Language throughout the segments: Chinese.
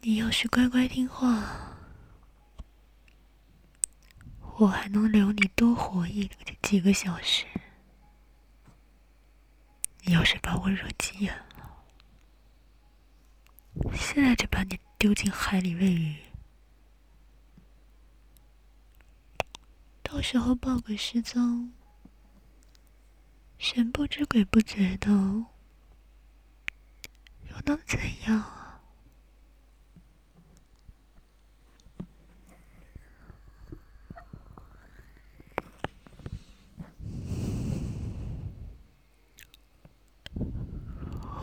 你要是乖乖听话，我还能留你多活一几个小时。你要是把我惹急眼了，现在就把你丢进海里喂鱼，到时候报个失踪，神不知鬼不觉的，又能怎样？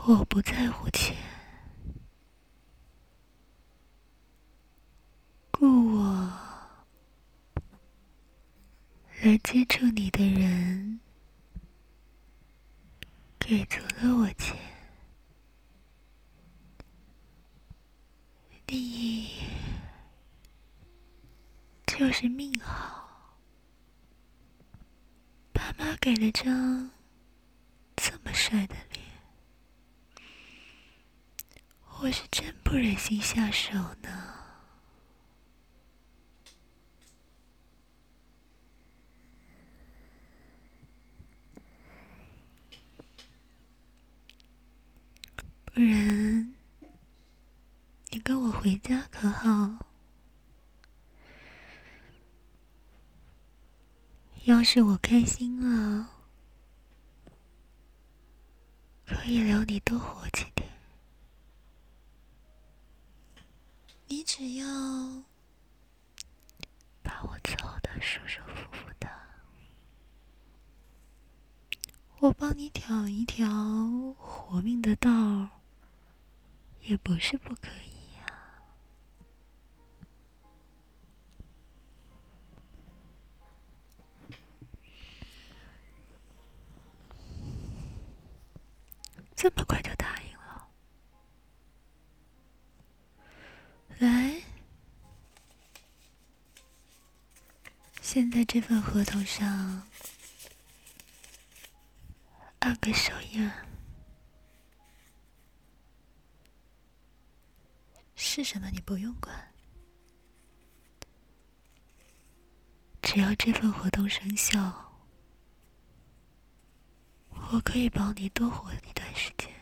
我不在乎钱，故我来接触你的人给足了我钱，你就是命好，爸妈给了张这么帅的脸。我是真不忍心下手呢，不然你跟我回家可好？要是我开心了，可以留你多活几天。你只要把我操得舒舒服服的，我帮你挑一条活命的道，也不是不可以呀。这么快就到应？来，现在这份合同上按个手印，是什么你不用管，只要这份合同生效，我可以保你多活一段时间。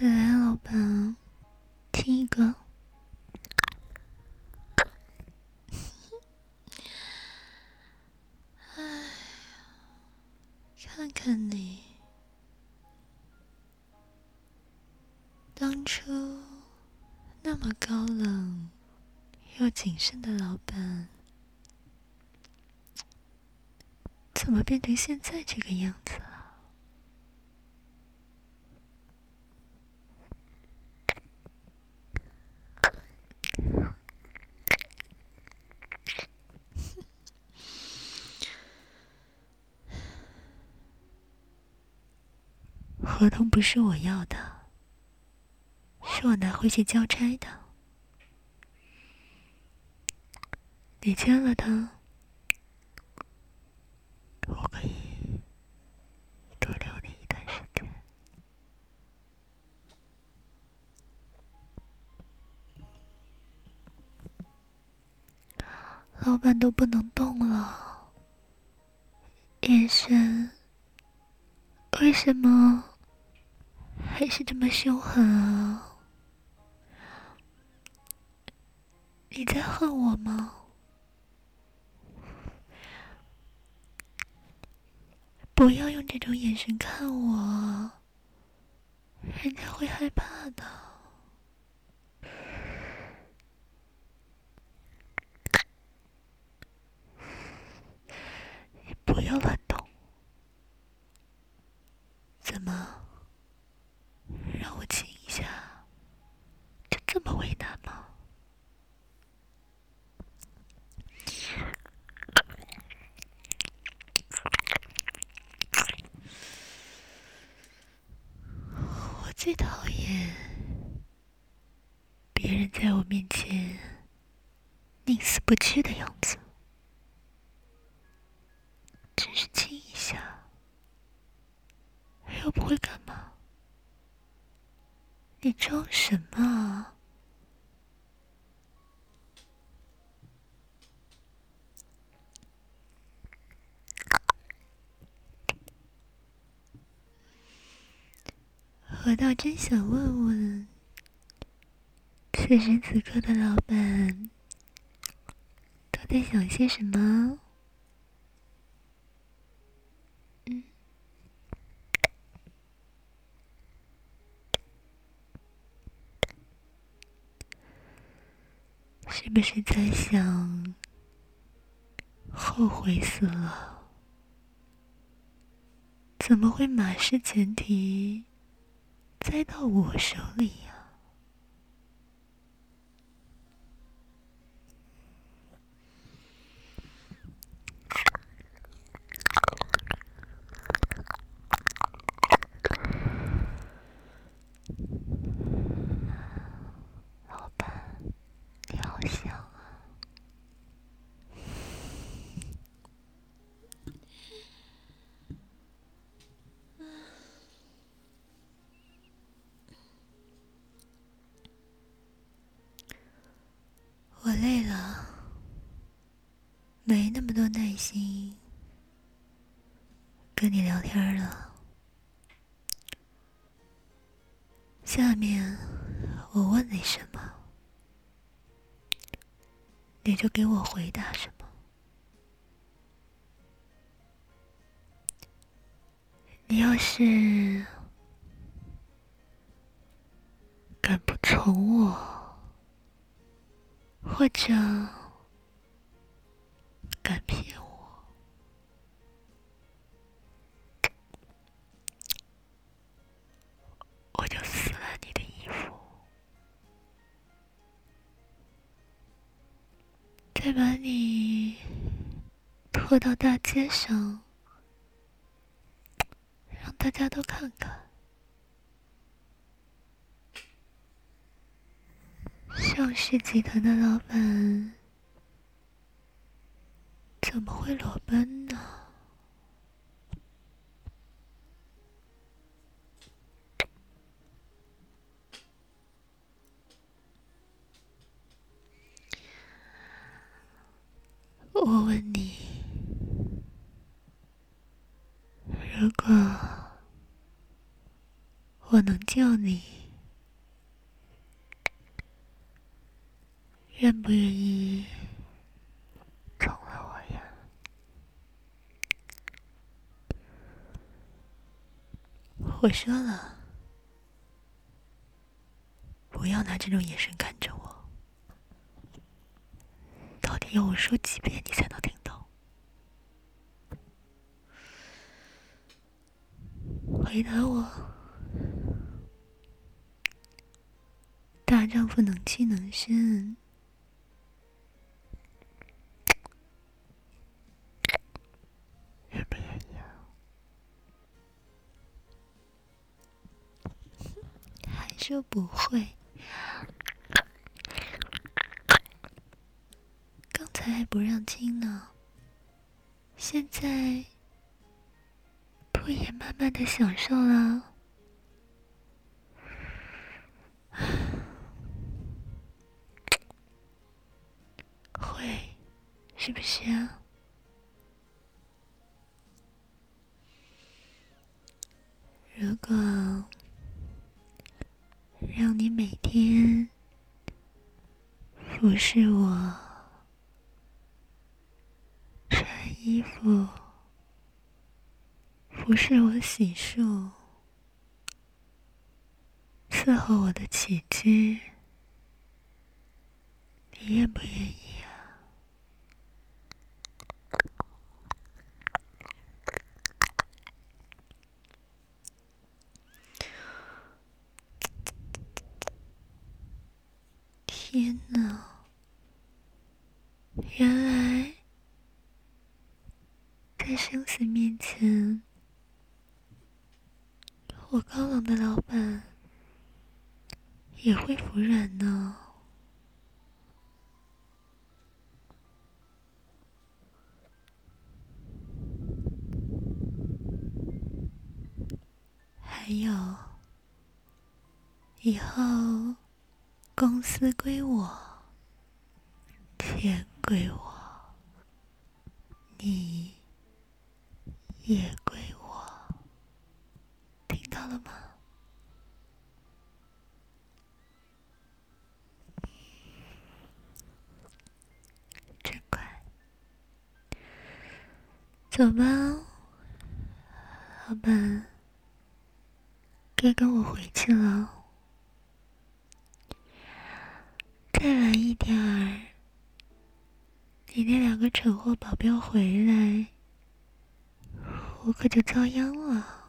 来，老板，亲一个。哎呀，看看你，当初那么高冷又谨慎的老板，怎么变成现在这个样子？合同不是我要的，是我拿回去交差的。你签了它，我可以多留你一段时间。老板都不能动了，眼神为什么？还是这么凶狠啊！你在恨我吗？不要用这种眼神看我，人家会害怕的。不要乱动。怎么？让我亲一下，就这么为难吗？我最讨厌别人在我面前宁死不屈的样子，只是亲一下，又不会干嘛。你装什么啊？我倒真想问问。此时此刻的老板都在想些什么？嗯，是不是在想后悔死了？怎么会马失前蹄栽到我手里呀累了，没那么多耐心跟你聊天了。下面我问你什么，你就给我回答什么。你要是敢不从我，或者敢骗我，我就撕烂你的衣服，再把你拖到大街上，让大家都看看。上市集团的老板怎么会裸奔呢？我问你，如果我能救你？愿不愿意宠了我呀？我说了，不要拿这种眼神看着我。到底要我说几遍你才能听懂？回答我，大丈夫能屈能伸。就不会。刚才还不让亲呢，现在不也慢慢的享受了？会，是不是啊？如果。让你每天服侍我，穿衣服，服侍我洗漱，伺候我的起居，你愿不愿意？原来，在生死面前，我高冷的老板也会服软呢。还有，以后公司归我，钱归我，你也归我，听到了吗？真乖，走吧。好吧，该跟我回去了。再晚一点儿，你那两个蠢货保镖回来，我可就遭殃了。